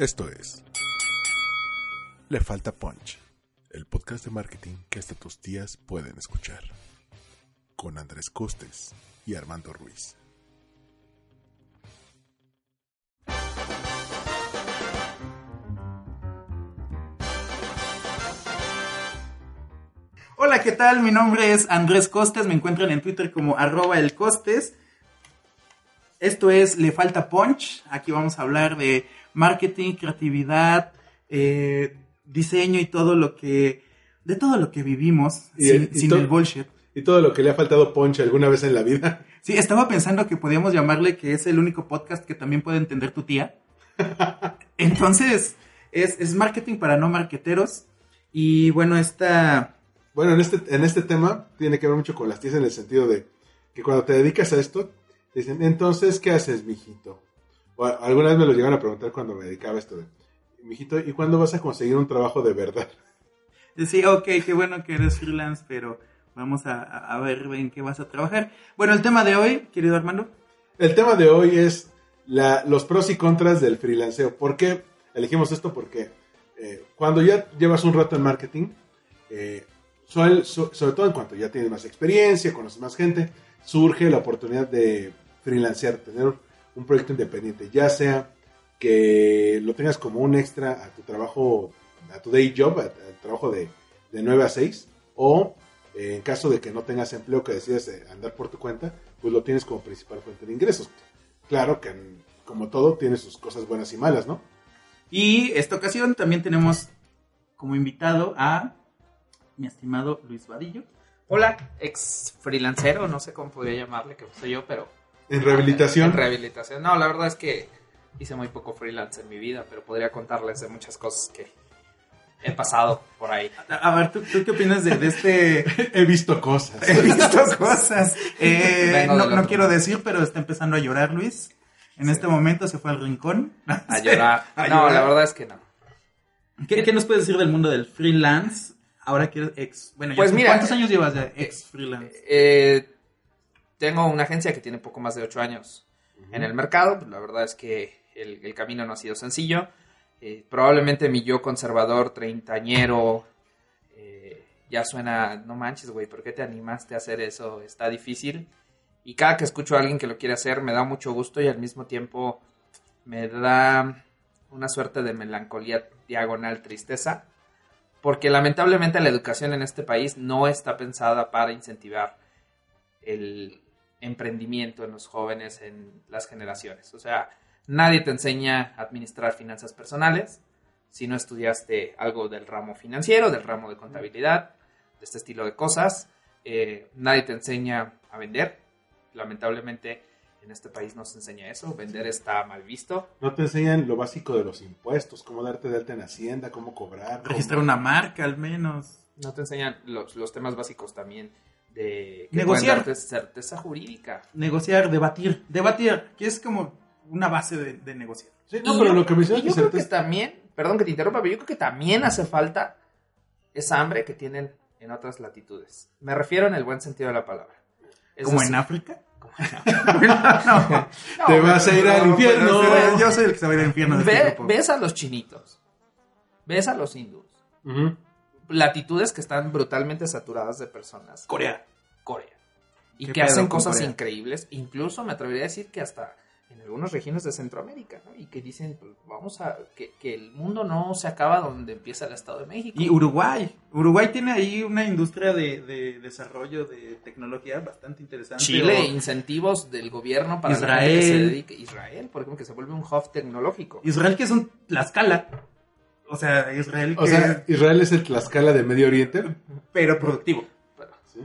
Esto es Le Falta Punch, el podcast de marketing que hasta tus tías pueden escuchar. Con Andrés Costes y Armando Ruiz. Hola, ¿qué tal? Mi nombre es Andrés Costes, me encuentran en Twitter como arroba el. Esto es Le Falta Punch, aquí vamos a hablar de marketing, creatividad, eh, diseño y todo lo que, de todo lo que vivimos Y- sin, y sin to- el bullshit. Y todo lo que le ha faltado Ponche alguna vez en la vida. Sí, estaba pensando que podíamos llamarle que es el único podcast que también puede entender tu tía. Entonces, es, es marketing para no marqueteros. Y bueno, esta... Bueno, en este, en este tema tiene que ver mucho con las tías en el sentido de que cuando te dedicas a esto, te dicen, entonces, ¿qué haces, mijito? O alguna vez me lo llegaron a preguntar cuando me dedicaba a esto de, mijito, ¿y cuándo vas a conseguir un trabajo de verdad? Decía, ok, qué bueno que eres freelance, pero vamos a, ver en qué vas a trabajar. Bueno, el tema de hoy, querido Armando. El tema de hoy es la- los pros y contras del freelanceo. ¿Por qué elegimos esto? Porque eh, cuando ya llevas un rato en marketing, eh, sobre todo en cuanto ya tienes más experiencia, conoces más gente, surge la oportunidad de freelancear, tener un proyecto independiente, ya sea que lo tengas como un extra a tu trabajo, a tu day job, al trabajo de, de 9 a 6, o eh, en caso de que no tengas empleo, que decidas eh, andar por tu cuenta, pues lo tienes como principal fuente de ingresos. Claro que, como todo, tiene sus cosas buenas y malas, ¿no? Y esta ocasión también tenemos como invitado a mi estimado Luis Vadillo. Hola, ex freelancero, no sé cómo podría llamarle, que soy yo, pero... En rehabilitación. En rehabilitación. No, la verdad es que hice muy poco freelance en mi vida, pero podría contarles de muchas cosas que he pasado por ahí. A, ver, ¿tú, tú qué opinas de, de este... He visto cosas. He visto cosas. Eh, no no quiero decir, pero está empezando a llorar Luis. En este momento se fue al rincón. A llorar. A no, llorar. la verdad es que no. ¿Qué, qué nos puedes decir del mundo del freelance? Ahora que eres ex... Bueno, ya Pues mira, ¿cuántos años llevas de ex freelance? Eh, tengo una agencia que tiene poco más de 8 años en el mercado. La verdad es que el, el camino no ha sido sencillo. Eh, probablemente mi yo conservador, treintañero, eh, ya suena, no manches, güey, ¿por qué te animaste a hacer eso? Está difícil. Y cada que escucho a alguien que lo quiere hacer, me da mucho gusto y al mismo tiempo me da una suerte de melancolía diagonal tristeza. Porque lamentablemente la educación en este país no está pensada para incentivar el emprendimiento en los jóvenes, en las generaciones. O sea, nadie te enseña a administrar finanzas personales si no estudiaste algo del ramo financiero, del ramo de contabilidad, de este estilo de cosas. Eh, nadie te enseña a vender. Lamentablemente en este país no se enseña eso. Vender está mal visto. No te enseñan lo básico de los impuestos, cómo darte de alta en Hacienda, cómo cobrar. cómo- Registrar una marca al menos. No te enseñan los, los temas básicos también de que Negociar. pueden darte certeza jurídica. Negociar, debatir. Debatir, que es como una base de, de negociar. Sí, no, Y pero yo- lo que mencionas y yo creo que también, perdón que te interrumpa, pero yo creo que también hace falta esa hambre que tienen en otras latitudes. Me refiero en el buen sentido de la palabra. Es como decir, en África. no, Te vas a ir al No, infierno. yo soy el que se va a ir al infierno. este Ve- grupo. ves a los chinitos, ves a los hindús, Ujú. Latitudes que están brutalmente saturadas de personas. Corea. Corea. Y ¿Qué que hacen cosas Corea? increíbles. Incluso me atrevería a decir que hasta en algunas regiones de Centroamérica, ¿no? Y que dicen, pues, vamos a, que, que el mundo no se acaba donde empieza el Estado de México. Y Uruguay. Uruguay tiene ahí una industria de, de desarrollo de tecnología bastante interesante. Chile, O incentivos del gobierno para la Israel. gente que se dedique. Israel, por ejemplo, que se vuelve un hub tecnológico. Israel que es un Tlaxcala. O sea, Israel que O sea, Israel es el Tlaxcala de Medio Oriente. pero productivo. ¿sí?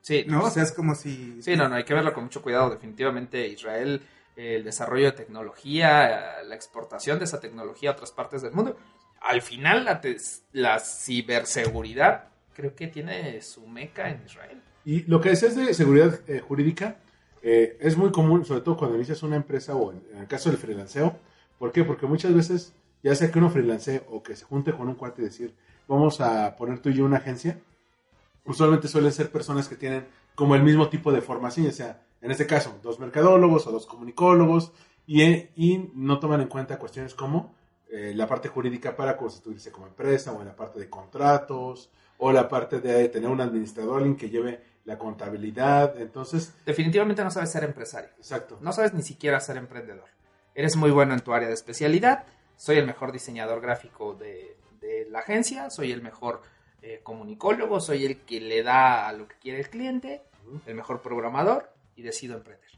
sí, ¿No? O sea, es como si... Sí, no, no, hay que verlo con mucho cuidado. Definitivamente Israel el desarrollo de tecnología, la exportación de esa tecnología a otras partes del mundo. Al final, la, la ciberseguridad creo que tiene su meca en Israel. Y lo que decías de seguridad eh, jurídica eh, es muy común, sobre todo cuando inicias una empresa o en, en el caso del freelanceo. ¿Por qué? Porque muchas veces, ya sea que uno freelancee o que se junte con un cuate y decir, vamos a poner tú y yo una agencia, usualmente suelen ser personas que tienen como el mismo tipo de formación, sea, en este caso, dos mercadólogos o dos comunicólogos, y, eh, y no toman en cuenta cuestiones como eh, la parte jurídica para constituirse como empresa, o en la parte de contratos, o la parte de tener un administrador, alguien que lleve la contabilidad. Entonces, Definitivamente no sabes ser empresario. exacto. No sabes ni siquiera ser emprendedor. Eres muy bueno en tu área de especialidad. Soy el mejor diseñador gráfico de, de la agencia. Soy el mejor eh, comunicólogo. Soy el que le da a lo que quiere el cliente. El mejor programador. Y decido emprender.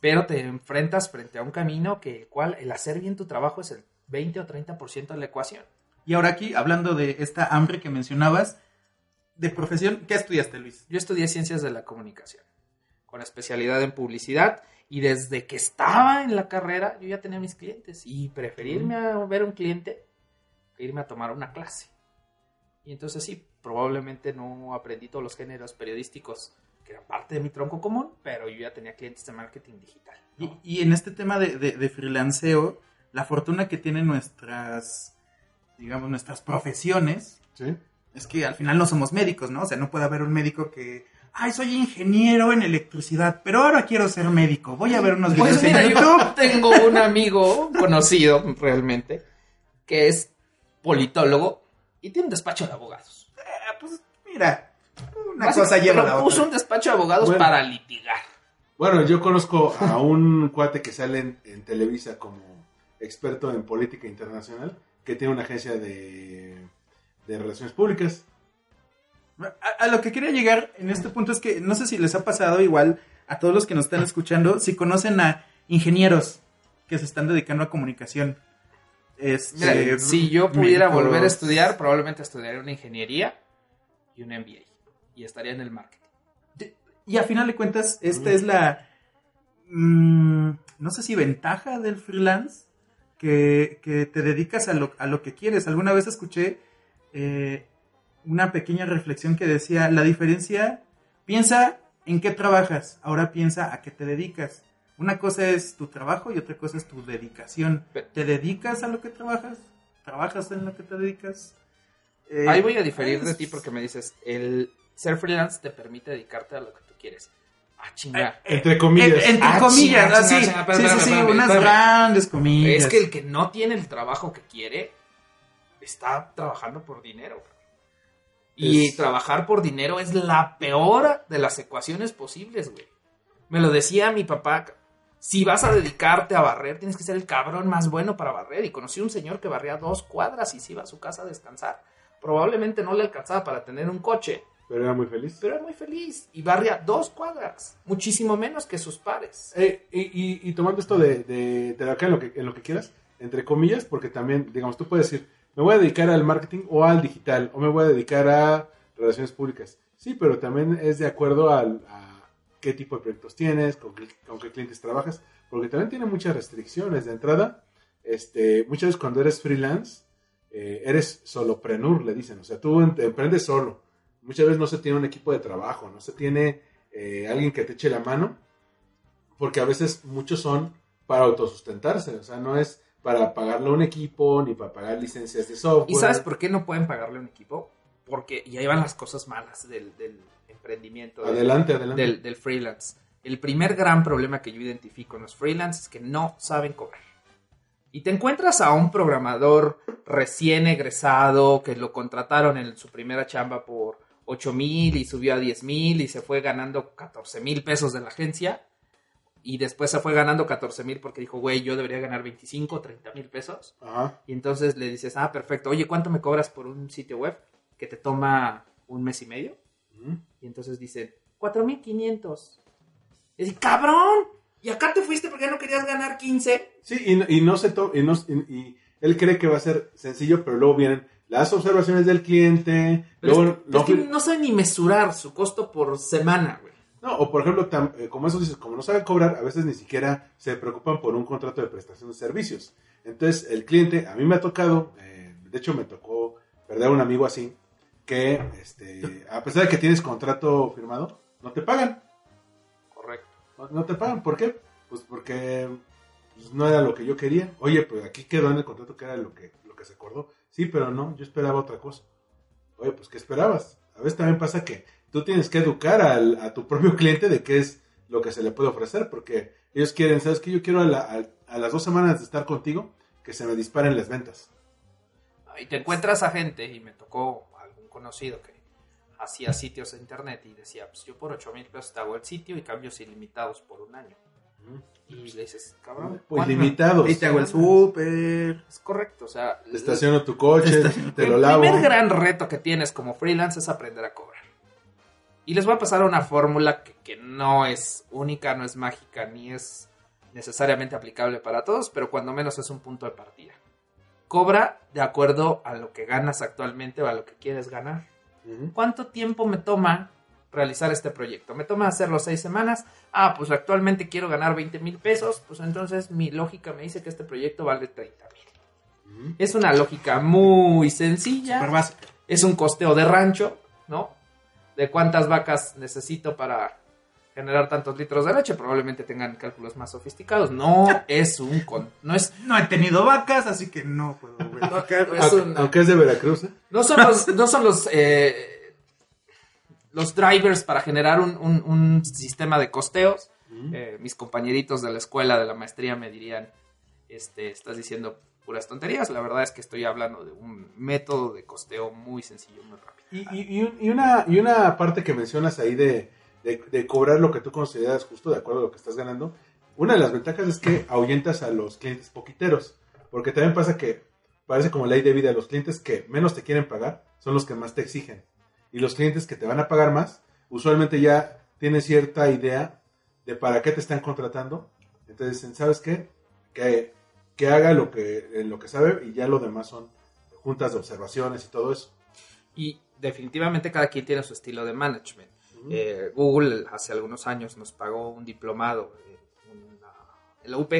Pero te enfrentas frente a un camino que el cual el hacer bien tu trabajo es el 20 o 30% de la ecuación. Y ahora aquí, hablando de esta hambre que mencionabas, de profesión, ¿qué estudiaste, Luis? Yo estudié ciencias de la comunicación, con especialidad en publicidad, y desde que estaba en la carrera yo ya tenía mis clientes, y preferirme a ver un cliente que irme a tomar una clase. Y entonces sí, probablemente no aprendí todos los géneros periodísticos que eran parte de mi tronco común, pero yo ya tenía clientes de marketing digital. Y, y en este tema de, de, de freelanceo, la fortuna que tienen nuestras, digamos, nuestras profesiones, ¿Sí? es que al final no somos médicos, ¿no? O sea, no puede haber un médico que, ay, soy ingeniero en electricidad, pero ahora quiero ser médico. Voy a ver unos videos Pues mira, en yo YouTube. tengo un amigo conocido realmente que es politólogo y tiene un despacho de abogados. Eh, pues mira, una Así cosa lleva a la puso otra. un despacho de abogados Bueno. para litigar. Bueno, yo conozco a un cuate que sale en, en Televisa como experto en política internacional, que tiene una agencia de, de relaciones públicas. A, a lo que quería llegar en este punto es que no sé si les ha pasado igual a todos los que nos están escuchando, si conocen a ingenieros que se están dedicando a comunicación. Este, Mira, si yo pudiera médicos. volver a estudiar, probablemente estudiaría una ingeniería y un MBA. Y estaría en el marketing. Y a final de cuentas, esta es la, mm, no sé si ventaja del freelance, que, que te dedicas a lo, a lo que quieres. Alguna vez escuché eh, una pequeña reflexión que decía, la diferencia, piensa en qué trabajas, ahora piensa a qué te dedicas. Una cosa es tu trabajo y otra cosa es tu dedicación. ¿Te dedicas a lo que trabajas? ¿Trabajas en lo que te dedicas? Eh, Ahí voy a diferir de ti porque me dices, el ser freelance te permite dedicarte a lo que tú quieres. Ah, chinga. Entre comillas. En- entre Ah, comillas, así. sí, sí, sí, unas espérame. grandes comillas. Es que el que no tiene el trabajo que quiere está trabajando por dinero. Y Es- trabajar por dinero es la peor de las ecuaciones posibles, güey. Me lo decía mi papá. Si vas a dedicarte a barrer, tienes que ser el cabrón más bueno para barrer. Y conocí un señor que barría dos cuadras y se iba a su casa a descansar. Probablemente no le alcanzaba para tener un coche, Pero era muy feliz. pero era muy feliz. Y barría dos cuadras, muchísimo menos que sus pares. Eh, y, y- y tomando esto de, de, de acá en lo, que, en lo que quieras, entre comillas, porque también, digamos, tú puedes decir, me voy a dedicar al marketing o al digital, o me voy a dedicar a relaciones públicas. Sí, pero también es de acuerdo al, a qué tipo de proyectos tienes, con qué, con clientes trabajas, porque también tiene muchas restricciones. De entrada, este, muchas veces cuando eres freelance, eh, eres soloprenur, le dicen, o sea, tú em- emprendes solo. Muchas veces no se tiene un equipo de trabajo, no se tiene eh, alguien que te eche la mano, porque a veces muchos son para autosustentarse, o sea, no es para pagarle a un equipo ni para pagar licencias de software. ¿Y sabes por qué no pueden pagarle a un equipo? Porque y ahí van las cosas malas del, del emprendimiento, del- Adelante, adelante. del, del freelance. El primer gran problema que yo identifico en los freelance es que no saben cobrar. Y te encuentras a un programador recién egresado que lo contrataron en su primera chamba por 8 mil y subió a 10 mil y se fue ganando 14 mil pesos de la agencia. Y después se fue ganando 14 mil porque dijo, güey, yo debería ganar 25, 30 mil pesos. Ajá. Y entonces le dices, ah, perfecto, oye, ¿cuánto me cobras por un sitio web que te toma un mes y medio? Y entonces dicen, 4.500. Y dice, cabrón, ¿y acá te fuiste porque no querías ganar 15? Sí, y, no- y no se to- y, no- y- y él cree que va a ser sencillo, pero luego vienen las observaciones del cliente. Pero luego, es, que, luego- es que no saben ni mesurar su costo por semana, güey. No, o por ejemplo, tam- eh, como eso dices, como no saben cobrar, a veces ni siquiera se preocupan por un contrato de prestación de servicios. Entonces, el cliente, a mí me ha tocado, eh, de hecho me tocó perder a un amigo así, que este, a pesar de que tienes contrato firmado, no te pagan. Correcto. No, no te pagan, ¿por qué? Pues porque pues, no era lo que yo quería. Oye, pues aquí quedó en el contrato que era lo que, lo que se acordó. Sí, pero no, yo esperaba otra cosa. Oye, pues ¿qué esperabas? A veces también pasa que tú tienes que educar al- a tu propio cliente de qué es lo que se le puede ofrecer, porque ellos quieren, ¿sabes qué? Yo quiero a, la- a- a las dos semanas de estar contigo que se me disparen las ventas. Y te encuentras a gente, y me tocó algún conocido que hacía sitios de internet y decía, pues yo por 8 mil pesos te hago el sitio y cambios ilimitados por un año. Y le dices, cabrón, Pues limitados. Y te hago el súper. Es correcto, o sea, estaciono tu coche, te lo el lavo. primer gran reto que tienes como freelance es aprender a cobrar. Y les voy a pasar una fórmula que, que no es única, no es mágica, ni es necesariamente aplicable para todos, pero cuando menos es un punto de partida. Cobra de acuerdo a lo que ganas actualmente o a lo que quieres ganar. ¿Cuánto tiempo me toma realizar este proyecto? ¿Me toma hacerlo seis semanas? Ah, pues actualmente quiero ganar 20 mil pesos, pues entonces mi lógica me dice que este proyecto vale 30 mil. Es una lógica muy sencilla. Es un costeo de rancho, ¿no? De cuántas vacas necesito para generar tantos litros de leche. Probablemente tengan cálculos más sofisticados. No es un... con- no es... No he tenido vacas, así que no puedo verificar. es Aunque- un- Aunque es de Veracruz, ¿eh? no son los, no son los, eh, los drivers para generar un, un- un sistema de costeos. Eh, mis compañeritos de la escuela de la maestría me dirían, este, estás diciendo puras tonterías. La verdad es que estoy hablando de un método de costeo muy sencillo, muy rápido. Y, y- y un- y una, y una parte que mencionas ahí de, de- de cobrar lo que tú consideras justo de acuerdo a lo que estás ganando, una de las ventajas es que ahuyentas a los clientes poquiteros, porque también pasa que parece como ley de vida, los clientes que menos te quieren pagar son los que más te exigen, y los clientes que te van a pagar más, usualmente ya tienen cierta idea de para qué te están contratando, entonces dicen, ¿sabes qué? Que, que haga lo que, lo que sabe y ya lo demás son juntas de observaciones y todo eso. Y definitivamente cada quien tiene su estilo de management. Eh, Google hace algunos años nos pagó un diplomado en, la UP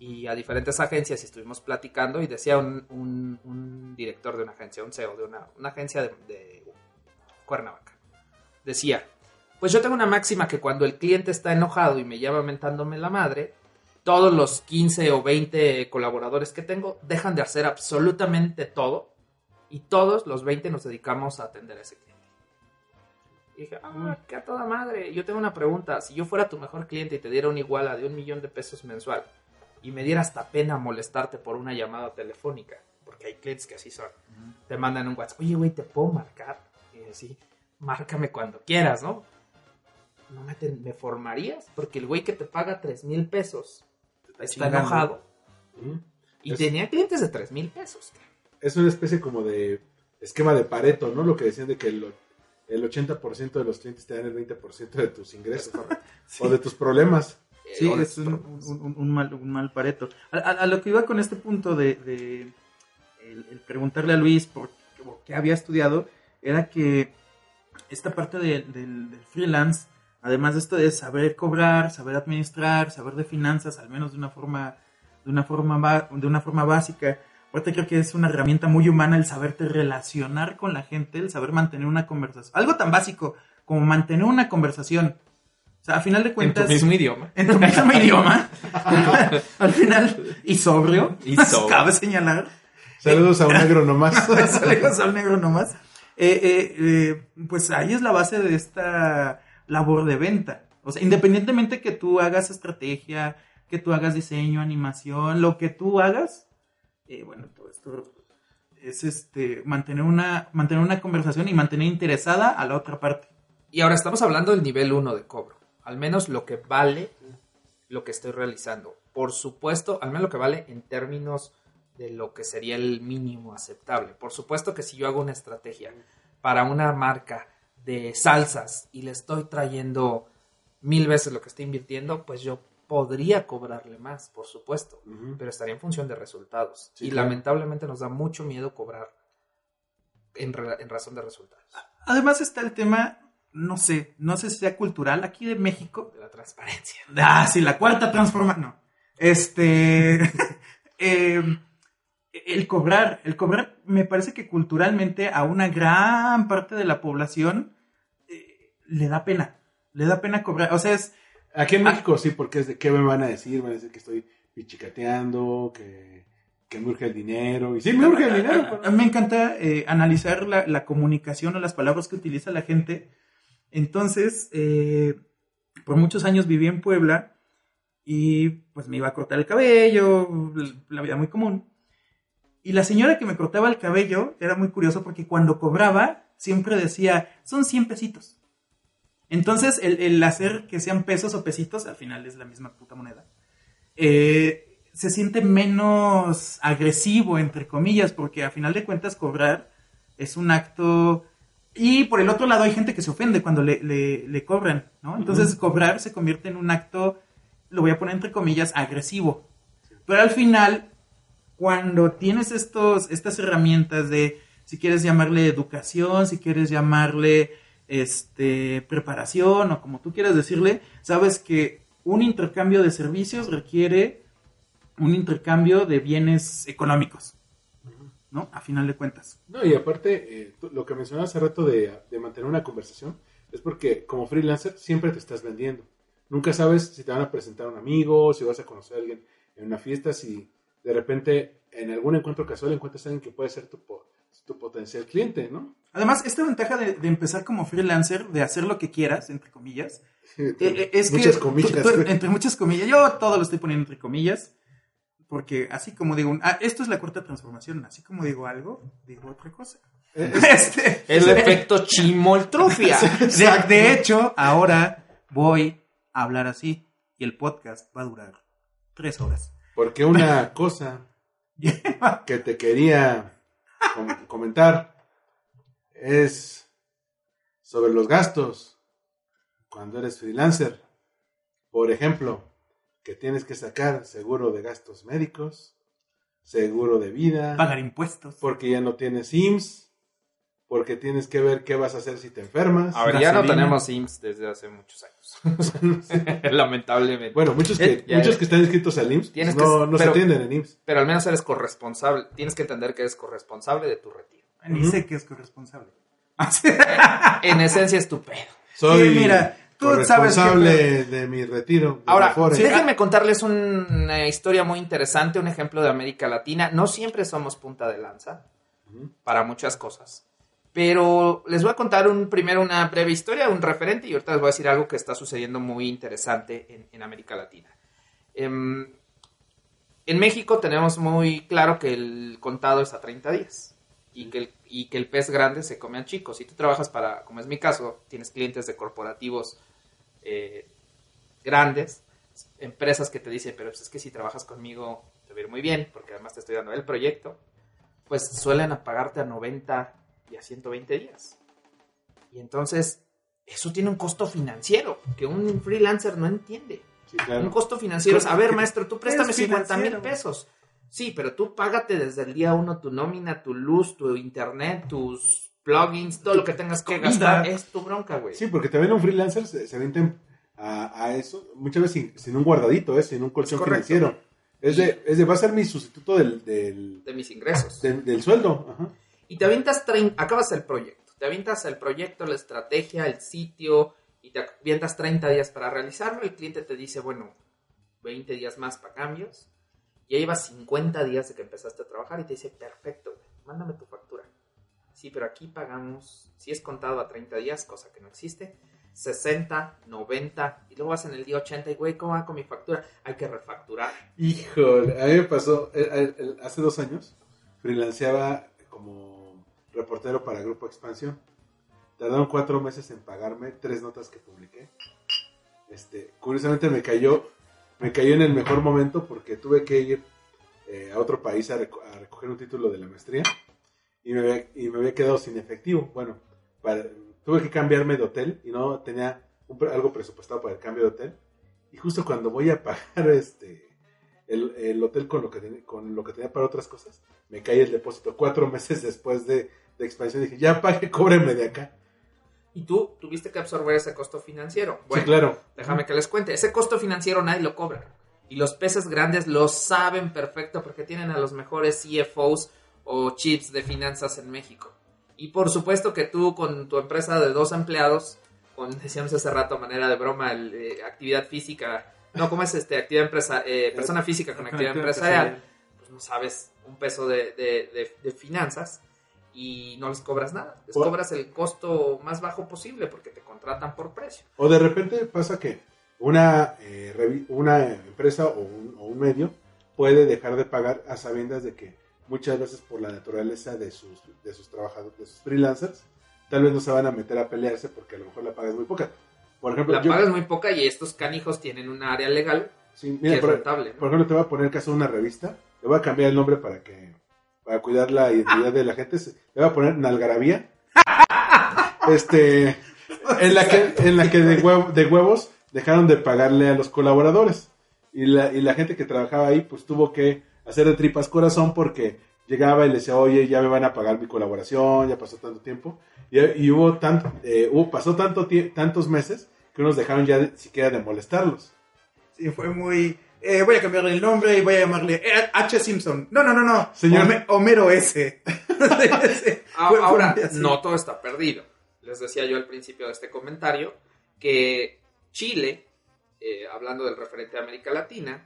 y a diferentes agencias y estuvimos platicando y decía un, un- un director de una agencia, un CEO de una, una agencia de, de Cuernavaca. Decía, pues yo tengo una máxima que cuando el cliente está enojado y me llama mentándome la madre, todos los 15 o 20 colaboradores que tengo dejan de hacer absolutamente todo y todos los 20 nos dedicamos a atender a ese cliente. Y dije, ah, qué a toda madre. Yo tengo una pregunta. Si yo fuera tu mejor cliente y te diera una iguala de un millón de pesos mensual y me diera hasta pena molestarte por una llamada telefónica, porque hay clientes que así son, te mandan un WhatsApp, oye, güey, ¿te puedo marcar? Y así, márcame cuando quieras, ¿no? ¿No me, te- me formarías? Porque el güey que te paga 3 mil pesos está chingando. enojado. Y Es- tenía clientes de 3 mil pesos. Es una especie como de esquema de Pareto, ¿no? Lo que decían de que el, el 80% de los clientes te dan el 20% de tus ingresos o de tus problemas. Sí, Eh, es un, un- mal, un mal pareto. A, a- a lo que iba con este punto de, de el, el preguntarle a Luis por, por qué había estudiado, era que esta parte de- del, del freelance, además de esto de saber cobrar, saber administrar, saber de finanzas, al menos de una forma, de una forma, ba- de una forma básica, aparte creo que es una herramienta muy humana el saberte relacionar con la gente, el saber mantener una conversación. Algo tan básico como mantener una conversación. O sea, a final de En tu cuentas mismo idioma. en tu mismo idioma. Al final, y sobrio, Y sobrio. cabe señalar. Saludos a un negro nomás. Saludos al negro nomás. Eh, eh, eh, pues ahí es la base de esta labor de venta. O sea, independientemente que tú hagas estrategia, que tú hagas diseño, animación, lo que tú hagas, eh, bueno, todo esto es este mantener una, mantener una conversación y mantener interesada a la otra parte. Y ahora estamos hablando del nivel 1 de cobro. Al menos lo que vale lo que estoy realizando. Por supuesto, al menos lo que vale en términos de lo que sería el mínimo aceptable. Por supuesto que si yo hago una estrategia para una marca de salsas y le estoy trayendo mil veces lo que estoy invirtiendo, pues yo podría cobrarle más, por supuesto, pero estaría en función de resultados. Sí, y claro. lamentablemente nos da mucho miedo cobrar en, ra- en razón de resultados. Además está el tema no sé, no sé si sea cultural aquí de México. De la transparencia. Ah, sí, la cuarta transforma. No. Este. eh, el cobrar, el cobrar, me parece que culturalmente a una gran parte de la población eh, le da pena. Le da pena cobrar. O sea, es. Aquí en México sí, porque es de qué me van a decir, van a decir que estoy pichicateando, que, que me urge el dinero. Y sí, me urge el dinero. A mí me encanta eh, analizar la, la comunicación o las palabras que utiliza la gente. Entonces, eh, por muchos años viví en Puebla y pues me iba a cortar el cabello, la vida muy común. Y la señora que me cortaba el cabello era muy curioso porque cuando cobraba siempre decía, son 100 pesitos. Entonces, el, el hacer que sean pesos o pesitos, al final es la misma puta moneda, eh, se siente menos agresivo, entre comillas, porque a final de cuentas cobrar es un acto... Y por el otro lado hay gente que se ofende cuando le, le, le cobran, ¿no? Entonces cobrar se convierte en un acto, lo voy a poner entre comillas, agresivo. Pero al final, cuando tienes estos, estas herramientas de, si quieres llamarle educación, si quieres llamarle este, preparación o como tú quieras decirle, sabes que un intercambio de servicios requiere un intercambio de bienes económicos, ¿no? A final de cuentas. No, y aparte, eh, lo que mencionaba hace rato de, de mantener una conversación, es porque como freelancer siempre te estás vendiendo. Nunca sabes si te van a presentar a un amigo, si vas a conocer a alguien en una fiesta, si de repente en algún encuentro casual encuentras a alguien que puede ser tu, tu potencial cliente, ¿no? Además, esta ventaja de, de empezar como freelancer, de hacer lo que quieras, entre comillas, eh, eh, es Muchas que, comillas. tú- tú- entre muchas comillas, yo todo lo estoy poniendo entre comillas, porque así como digo, ah, esto es la cuarta transformación, así como digo algo, digo otra cosa. Este, El efecto chimoltrufia. de, de hecho, ahora voy a hablar así y el podcast va a durar tres horas. Porque una cosa que te quería comentar es sobre los gastos cuando eres freelancer. Por ejemplo, que tienes que sacar seguro de gastos médicos, seguro de vida, Pagar impuestos. porque ya no tienes IMSS, porque tienes que ver qué vas a hacer si te enfermas. A ver, ya no tenemos IMSS desde hace muchos años. Lamentablemente. Bueno, muchos que, Eh, ya- muchos que están inscritos al IMSS no, que- no se pero- atienden en IMSS. Pero al menos eres corresponsable. Tienes que entender que eres corresponsable de tu retiro. Ni sé que es corresponsable. En esencia es tu pedo. Soy Sí, mira, tú sabes responsable de mi retiro. de Ahora, Afore. déjenme contarles una historia muy interesante, un ejemplo de América Latina. No siempre somos punta de lanza para muchas cosas. Pero les voy a contar un, primero una breve historia, un referente, y ahorita les voy a decir algo que está sucediendo muy interesante en, en América Latina. Em, en México tenemos muy claro que el contado es a 30 días y que, el, y que el pez grande se come al chico. Si tú trabajas para, como es mi caso, tienes clientes de corporativos eh, grandes, empresas que te dicen, pero pues es que si trabajas conmigo te va a ir muy bien, porque además te estoy dando el proyecto, pues suelen apagarte a 90 y a 120 días. Y entonces, eso tiene un costo financiero que un freelancer no entiende. Sí, claro. Un costo financiero es, a ver, maestro, tú préstame Es 50 mil pesos. Sí, pero tú págate desde el día uno tu nómina, tu luz, tu internet, tus plugins, todo lo que tengas que comida. gastar. Es tu bronca, güey. Sí, porque también un freelancer se, se avienten a, a eso, muchas veces sin, sin un guardadito, ¿eh? sin un colchón correcto. financiero. Es de, es de, va a ser mi sustituto del, del, De mis ingresos. del, del sueldo. Ajá. Y te avientas, acabas el proyecto, te avientas el proyecto, la estrategia, el sitio, y te avientas 30 días para realizarlo. El cliente te dice, bueno, 20 días más para cambios. Ya llevas 50 días de que empezaste a trabajar y te dice, perfecto, mándame tu factura. Sí, pero aquí pagamos, si es contado a 30 días, cosa que no existe, 60, 90, y luego vas en el día 80 y, güey, ¿cómo va con mi factura? Hay que refacturar. Híjole, a mí me pasó, eh, eh, hace dos años, freelanceaba como reportero para Grupo Expansión. Tardaron cuatro meses en pagarme tres notas que publiqué. Este, curiosamente me cayó, me cayó en el mejor momento porque tuve que ir eh, a otro país a, reco- a recoger un título de la maestría y me, había, y me había quedado sin efectivo. Bueno, para- tuve que cambiarme de hotel y no tenía un algo presupuestado para el cambio de hotel. Y justo cuando voy a pagar este el, el hotel con lo, que tenía, con lo que tenía para otras cosas, me cae el depósito. Cuatro meses después de, de expansión dije, ya pague, cóbreme de acá. Y tú tuviste que absorber ese costo financiero. Bueno, sí, claro. déjame que les cuente. Ese costo financiero nadie lo cobra. Y los peces grandes lo saben perfecto porque tienen a los mejores CFOs o chips de finanzas en México. Y por supuesto que tú con tu empresa de dos empleados, con, decíamos hace rato, manera de broma, el, eh, actividad física, no, ¿cómo es este? Actividad empresa, eh, persona física con actividad empresarial, pues no sabes un peso de, de- de- de finanzas y no les cobras nada. Les Por- cobras el costo más bajo posible porque te contratan por precio. O de repente pasa que una, eh, una empresa o un, o un medio puede dejar de pagar a sabiendas de que muchas veces por la naturaleza de sus, de sus trabajadores, de sus freelancers, tal vez no se van a meter a pelearse porque a lo mejor la paga es muy poca. Por ejemplo, La yo- paga es muy poca y estos canijos tienen una área legal sí, que es por, rentable. ¿no? por ejemplo, te voy a poner caso de una revista. Le voy a cambiar el nombre para que para cuidar la identidad de la gente. Le voy a poner Nalgarabía. Este, en la que, en la que de, huev- de huevos dejaron de pagarle a los colaboradores. Y la, y la gente que trabajaba ahí, pues tuvo que hacer de tripas corazón porque llegaba y le decía, oye, ya me van a pagar mi colaboración, ya pasó tanto tiempo. Y, hubo tanto, eh, hubo, pasó tanto tantos meses que unos dejaron ya siquiera de molestarlos. Sí, fue muy... eh, voy a cambiarle el nombre y voy a llamarle H. Simpson. No, no, no, no. Señor- Home- Homero S. Sí, A- fue- fue Ahora, no todo está perdido. Les decía yo al principio de este comentario que Chile, eh, hablando del referente de América Latina,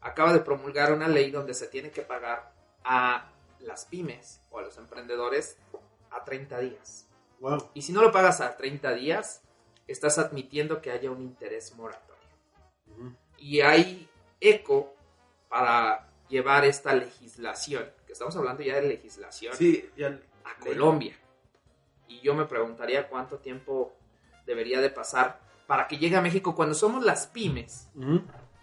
acaba de promulgar una ley donde se tiene que pagar a las pymes o a los emprendedores a 30 días. Wow. Y si no lo pagas a 30 días, estás admitiendo que haya un interés moratorio. Y hay eco para llevar esta legislación, que estamos hablando ya de legislación, Sí, ya- a Colombia. Y yo me preguntaría cuánto tiempo debería de pasar para que llegue a México cuando somos las pymes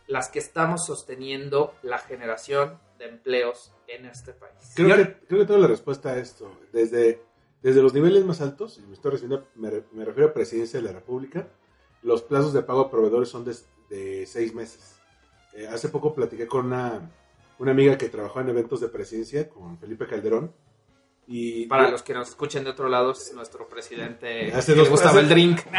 las que estamos sosteniendo la generación de empleos en este país. Creo que, creo que tengo la respuesta a esto. Desde, desde los niveles más altos, y me, estoy refiriendo- me, me refiero a Presidencia de la República, los plazos de pago a proveedores son de, de seis meses. Eh, hace poco platiqué con una, una amiga que trabajó en eventos de presidencia, con Felipe Calderón. Y Para los que nos escuchen de otro lado, es nuestro presidente Hace que dos- le gustaba hace- el drink. Sí,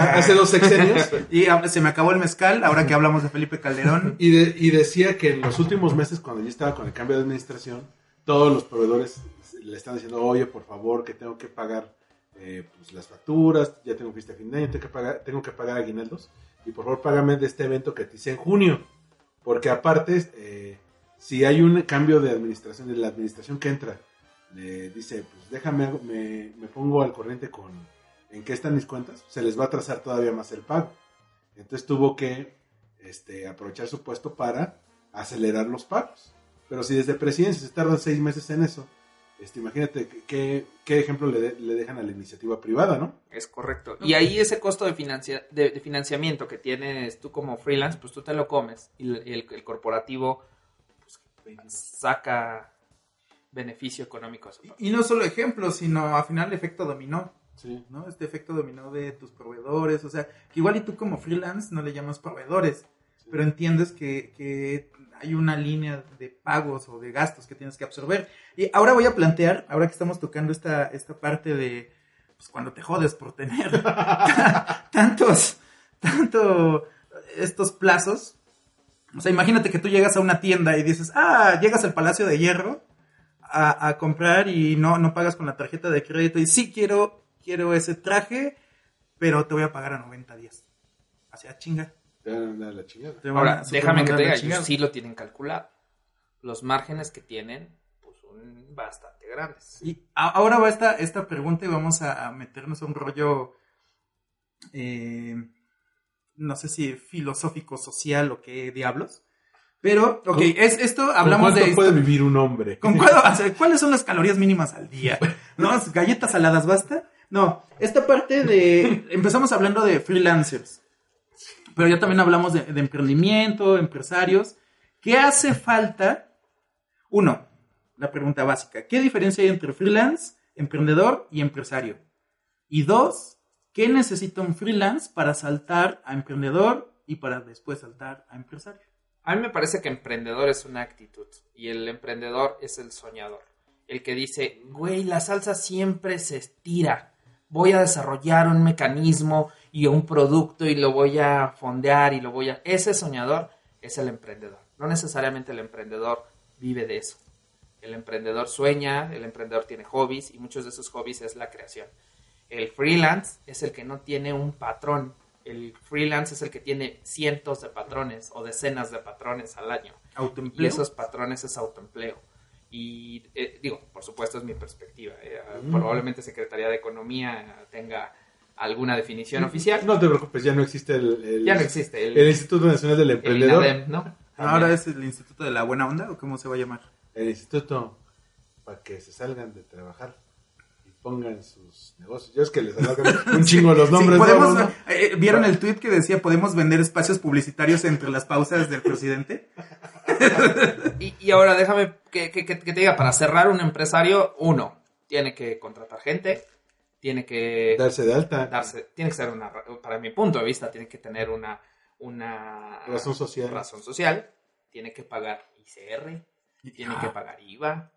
hace dos sexenios. Y ah, se me acabó el mezcal, ahora que hablamos de Felipe Calderón. Y, de- y decía que en los últimos meses, cuando ya estaba con el cambio de administración, todos los proveedores le están diciendo, oye, por favor, que tengo que pagar eh, pues, las facturas, ya tengo fiesta de fin de año, tengo que pagar, tengo que pagar aguinaldos, y por favor, págame de este evento que te hice en junio. Porque aparte, eh, si hay un cambio de administración, de la administración que entra, le dice, pues déjame, me, pongo al corriente con en qué están mis cuentas, se les va a atrasar todavía más el pago. Entonces tuvo que este, aprovechar su puesto para acelerar los pagos. Pero si desde presidencia se tardan seis meses en eso, este, imagínate qué, qué ejemplo le, de- le dejan a la iniciativa privada, ¿no? Es correcto. Y ahí ese costo de, financia- de, de financiamiento que tienes tú como freelance, pues tú te lo comes. Y el, el- el corporativo pues, saca beneficio económico. a su parte. Y no solo ejemplos, sino al final efecto dominó, Sí. ¿no? Este efecto dominó de tus proveedores, o sea, que igual y tú como freelance no le llamas proveedores, pero entiendes que, que hay una línea de pagos o de gastos que tienes que absorber. Y ahora voy a plantear, ahora que estamos tocando esta, esta parte de pues, cuando te jodes por tener tantos, tanto estos plazos. O sea, imagínate que tú llegas a una tienda y dices, ah, llegas al Palacio de Hierro a, comprar y no, no pagas con la tarjeta de crédito y sí quiero, quiero ese traje, pero te voy a pagar a 90 días. Así, a chinga. Te van a mandar a la chingada. Te van Ahora, a déjame que te diga, ellos sí lo tienen calculado. Los márgenes que tienen pues, son bastante grandes. Y ahora va esta, esta pregunta y vamos a, a meternos a un rollo, eh, no sé si filosófico, social o qué diablos. Pero, ok, es, esto hablamos ¿Con cuánto de... puede vivir un hombre? ¿Con cuál- o sea, ¿Cuáles son las calorías mínimas al día? ¿No? ¿Galletas saladas basta? No, esta parte de... Empezamos hablando de freelancers, pero ya también hablamos de, de emprendimiento, empresarios. ¿Qué hace falta? Uno, la pregunta básica. ¿Qué diferencia hay entre freelance, emprendedor y empresario? Y dos, ¿qué necesita un freelance para saltar a emprendedor y para después saltar a empresario? A mí me parece que emprendedor es una actitud y el emprendedor es el soñador. El que dice, güey, la salsa siempre se estira. Voy a desarrollar un mecanismo y un producto y lo voy a fondear y lo voy a... Ese soñador es el emprendedor. No necesariamente el emprendedor vive de eso. El emprendedor sueña, el emprendedor tiene hobbies y muchos de esos hobbies es la creación. El freelance es el que no tiene un patrón. El freelance es el que tiene cientos de patrones o decenas de patrones al año. Y esos patrones es autoempleo. Y eh, digo, por supuesto es mi perspectiva. eh, Mm. Probablemente Secretaría de Economía tenga alguna definición oficial. No te preocupes, ya no existe el, el- ya no existe. El, el Instituto Nacional del el Emprendedor. INADEM, ¿no? Ahora es el Instituto de la Buena Onda, ¿o cómo se va a llamar? El instituto para que se salgan de trabajar pongan sus negocios. Yo es que les alargan un chingo los nombres. Sí, podemos, ¿no? eh, ¿Vieron el tweet que decía podemos vender espacios publicitarios entre las pausas del presidente? Y, y ahora déjame que, que- que- que te diga, para cerrar un empresario, uno, tiene que contratar gente, tiene que Darse de alta. darse, tiene que ser una, para mi punto de vista, tiene que tener una, una Razón social. razón social, tiene que pagar ICR, tiene que pagar IVA,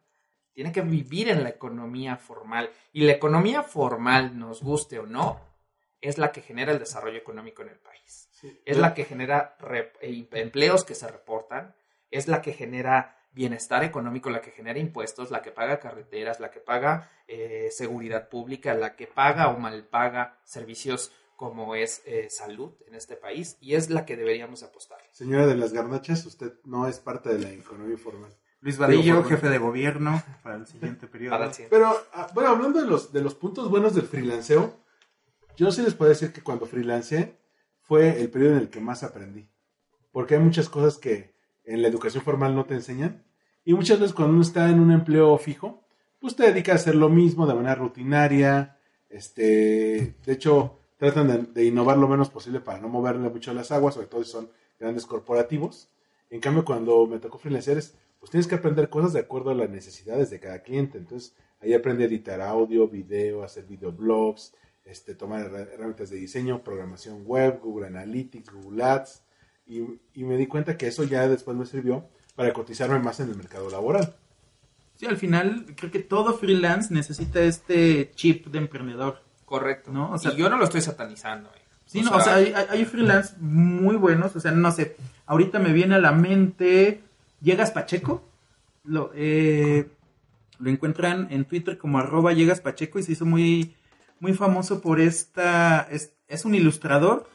tiene que vivir en la economía formal. Y la economía formal, nos guste o no, es la que genera el desarrollo económico en el país. Sí. Es la que genera eh, empleos que se reportan, es la que genera bienestar económico, la que genera impuestos, la que paga carreteras, la que paga eh, seguridad pública, la que paga o malpaga servicios como es eh, salud en este país y es la que deberíamos apostar. Señora de las garnachas, usted no es parte de la economía formal. Luis Vadillo, jefe de gobierno para el siguiente periodo. Para el siguiente. Pero, ah, bueno, hablando de los, de los puntos buenos del freelanceo, yo sí les puedo decir que cuando freelanceé fue el periodo en el que más aprendí. Porque hay muchas cosas que en la educación formal no te enseñan. Y muchas veces cuando uno está en un empleo fijo, pues te dedica a hacer lo mismo de manera rutinaria. Este, de hecho, tratan de, de innovar lo menos posible para no moverle mucho las aguas, sobre todo si son grandes corporativos. En cambio, cuando me tocó freelancear, es, pues tienes que aprender cosas de acuerdo a las necesidades de cada cliente. Entonces, ahí aprendí a editar audio, video, hacer videoblogs, este, tomar herra- herramientas de diseño, programación web, Google Analytics, Google Ads. Y, y me di cuenta que eso ya después me sirvió para cotizarme más en el mercado laboral. Sí, al final creo que todo freelance necesita este chip de emprendedor. Correcto. ¿No? O sea- y yo no lo estoy satanizando. eh. Sí, no, o sea, hay, hay- hay freelance muy buenos, o sea, no sé, ahorita me viene a la mente, Llegas Pacheco, lo, eh, lo encuentran en Twitter como arroba Llegas Pacheco y se hizo muy, muy famoso por esta, es, es un ilustrador,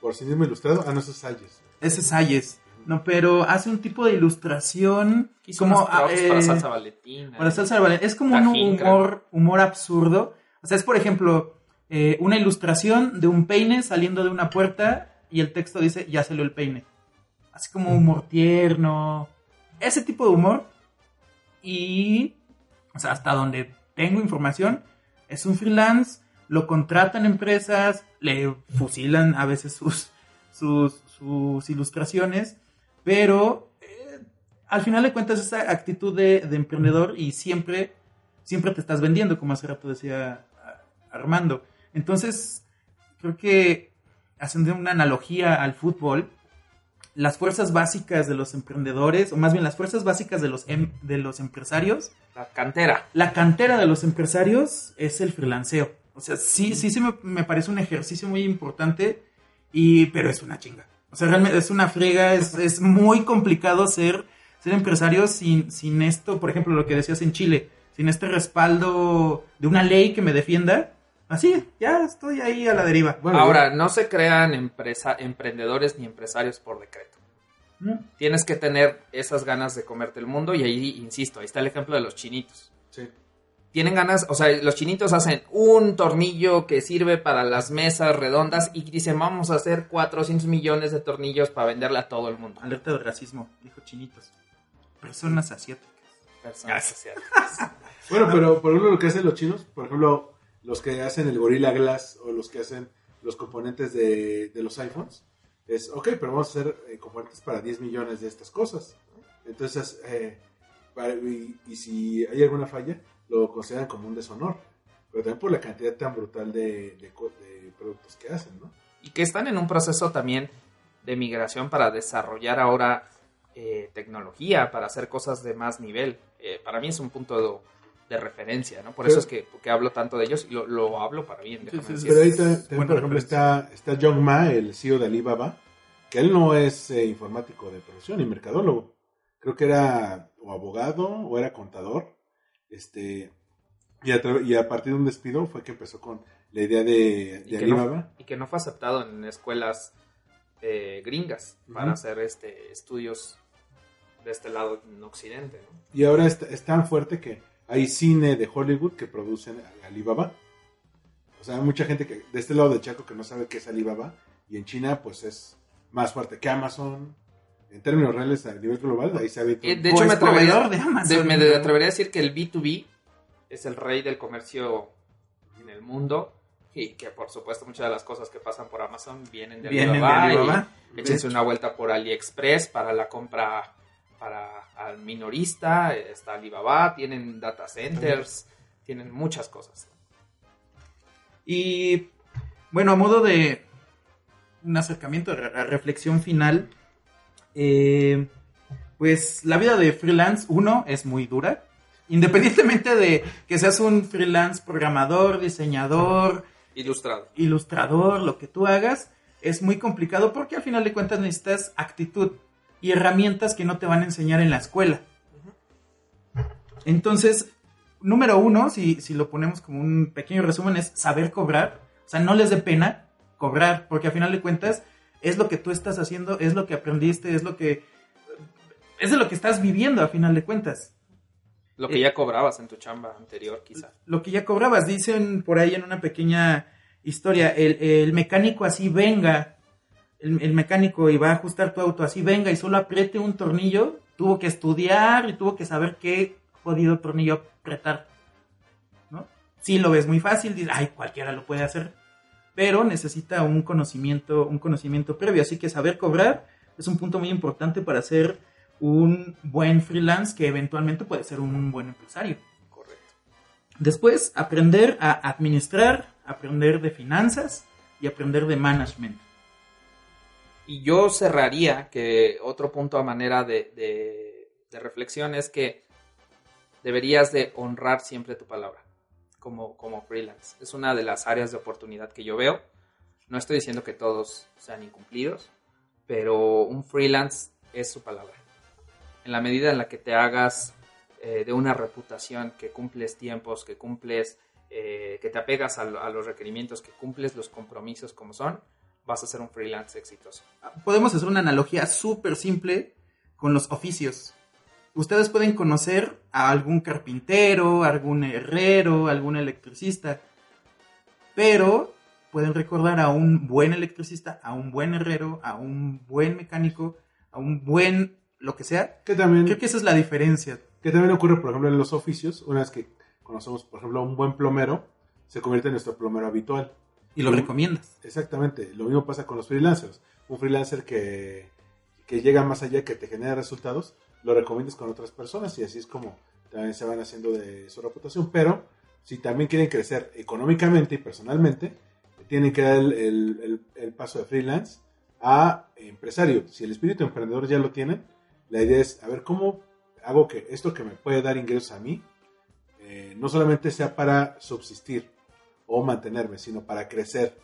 Por sí mismo ilustrado, ah, no, eso es Salles. ese es Hayes, no, pero hace un tipo de ilustración Hizo como ah, para eh, salsa valentina. Para salsa valen- Es como un Tajín, humor, humor absurdo. O sea, es por ejemplo eh, una ilustración de un peine saliendo de una puerta y el texto dice ya salió el peine. Así como humor tierno. Ese tipo de humor. Y, o sea, hasta donde tengo información, es un freelance, lo contratan empresas, le fusilan a veces sus, sus, sus ilustraciones, pero eh, al final de cuentas esa actitud de, de emprendedor y siempre, siempre te estás vendiendo, como hace rato decía Armando. Entonces, creo que haciendo una analogía al fútbol, las fuerzas básicas de los emprendedores, o más bien las fuerzas básicas de los, em- de los empresarios, La cantera. la cantera de los empresarios es el freelanceo. O sea, sí, sí, sí me, me parece un ejercicio muy importante, y, pero es una chinga. O sea, realmente es una friega, es, es muy complicado ser, ser empresario sin, sin esto, por ejemplo, lo que decías en Chile, sin este respaldo de una ley que me defienda. Así, ya estoy ahí a la deriva. Bueno, Ahora, no se crean empresa, emprendedores ni empresarios por decreto. ¿Mm? Tienes que tener esas ganas de comerte el mundo y ahí, insisto, ahí está el ejemplo de los chinitos. Sí. Tienen ganas, o sea, los chinitos hacen un tornillo que sirve para las mesas redondas y dicen, vamos a hacer 400 millones de tornillos para venderle a todo el mundo. Alerta de racismo, dijo Chinitos. Personas asiáticas. Personas asiáticas. Bueno, pero por ejemplo lo que hacen los chinos, por ejemplo, los que hacen el Gorilla Glass o los que hacen los componentes de, los iPhones, es, ok, pero vamos a hacer eh, componentes para 10 millones de estas cosas. Entonces, eh, para- y, si hay alguna falla, lo consideran como un deshonor. Pero también por la cantidad tan brutal de, de productos que hacen, ¿no? y que están en un proceso también de migración para desarrollar ahora eh, tecnología, para hacer cosas de más nivel. Eh, para mí es un punto de referencia, ¿no? Por Pero- eso es que, que hablo tanto de ellos y lo, lo hablo para bien. déjame sí, sí. decir. Pero ahí ta- también, por ejemplo, está, está John Ma, el CEO de Alibaba, que él no es eh, informático de profesión ni mercadólogo. Creo que era o abogado o era contador. Este, y, a, tra- y a partir de un despido fue que empezó con la idea de, Y de no- Alibaba. y que no fue aceptado en escuelas eh, gringas para hacer este estudios de este lado en Occidente, ¿no? Y ahora es, es tan fuerte que hay cine de Hollywood que producen Alibaba. O sea, hay mucha gente que de este lado del Chaco que no sabe qué es Alibaba. Y en China, pues es más fuerte que Amazon. En términos reales, a nivel global, ahí se ha visto. Eh, de hecho, me atrevería, de Amazon. de- me atrevería a decir que el B2B es el rey del comercio en el mundo y que, por supuesto, muchas de las cosas que pasan por Amazon vienen de Vienen de Alibaba. y Alibaba. Échense una vuelta por AliExpress para la compra para al minorista. Está Alibaba, tienen data centers, tienen muchas cosas. Y bueno, a modo de un acercamiento, a reflexión final, eh, pues la vida de freelance, uno, es muy dura. Independientemente de que seas un freelance programador, diseñador, Ilustrado. ilustrador, lo que tú hagas, es muy complicado porque al final de cuentas necesitas actitud y herramientas que no te van a enseñar en la escuela. Entonces, número uno, si, si lo ponemos como un pequeño resumen, es saber cobrar. O sea, no les dé pena cobrar, porque al final de cuentas es lo que tú estás haciendo, es lo que aprendiste, es lo que... Es de lo que estás viviendo a final de cuentas. Lo que Eh, ya cobrabas en tu chamba anterior, quizá. Lo que ya cobrabas, dicen por ahí en una pequeña historia, el, el mecánico así venga, el, el mecánico y va a ajustar tu auto así venga y solo apriete un tornillo, tuvo que estudiar y tuvo que saber qué jodido tornillo apretar. ¿No? Si lo ves muy fácil, dices, ay, cualquiera lo puede hacer. Pero necesita un conocimiento, un conocimiento previo. Así que saber cobrar es un punto muy importante para ser un buen freelance que eventualmente puede ser un buen empresario. Correcto. Después, aprender a administrar, aprender de finanzas y aprender de management. Y yo cerraría que otro punto a manera de, de- reflexión es que deberías de honrar siempre tu palabra como, como freelance. Es una de las áreas de oportunidad que yo veo. No estoy diciendo que todos sean incumplidos, pero un freelance es su palabra. En la medida en la que te hagas eh, de una reputación, que cumples tiempos, que cumples, eh, que te apegas a, a los requerimientos, que cumples los compromisos como son, vas a ser un freelance exitoso. Podemos hacer una analogía súper simple con los oficios. Ustedes pueden conocer a algún carpintero, algún herrero, algún electricista, pero pueden recordar a un buen electricista, a un buen herrero, a un buen mecánico, a un buen lo que sea. Que también, Creo que esa es la diferencia. que también ocurre, por ejemplo, en los oficios. Una vez que conocemos, por ejemplo, a un buen plomero, se convierte en nuestro plomero habitual. Y lo recomiendas. Exactamente, lo mismo pasa con los freelancers. Un freelancer que, que llega más allá, que te genera resultados, lo recomiendas con otras personas y así es como también se van haciendo de su reputación. Pero si también quieren crecer económicamente y personalmente, tienen que dar el, el- el- el paso de freelance a empresario. Si el espíritu emprendedor ya lo tienen, la idea es a ver cómo hago que esto que me puede dar ingresos a mí, eh, no solamente sea para subsistir o mantenerme, sino para crecer.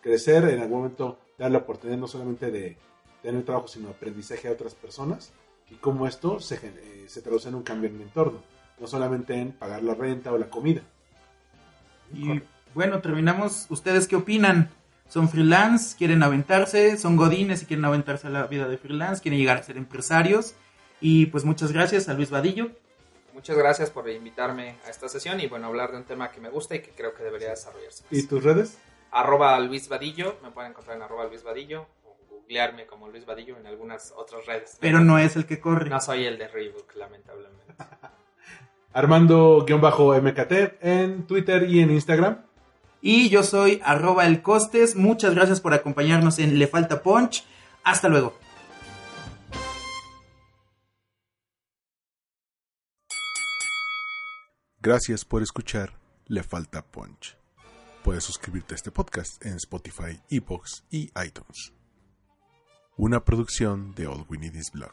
Crecer en algún momento, dar la oportunidad no solamente de tener trabajo, sino aprendizaje a otras personas y cómo esto se, eh, se traduce en un cambio en mi entorno, no solamente en pagar la renta o la comida. Y bueno, terminamos. ¿Ustedes qué opinan? ¿Son freelance? ¿Quieren aventarse? ¿Son godines y quieren aventarse a la vida de freelance? ¿Quieren llegar a ser empresarios? Y pues muchas gracias a Luis Vadillo. Muchas gracias por invitarme a esta sesión y bueno, hablar de un tema que me gusta y que creo que debería desarrollarse. más. ¿Y tus redes? Arroba Luis Vadillo, me pueden encontrar en arroba Luis Vadillo o googlearme como Luis Vadillo en algunas otras redes. Pero no es el que corre. No soy el de Reebok, lamentablemente. Armando-MKT en Twitter y en Instagram. Y yo soy arroba el costes. Muchas gracias por acompañarnos en Le Falta Punch. Hasta luego. Gracias por escuchar Le Falta Punch. Puedes suscribirte a este podcast en Spotify, Epox y iTunes. Una producción de All We Need Is Blog.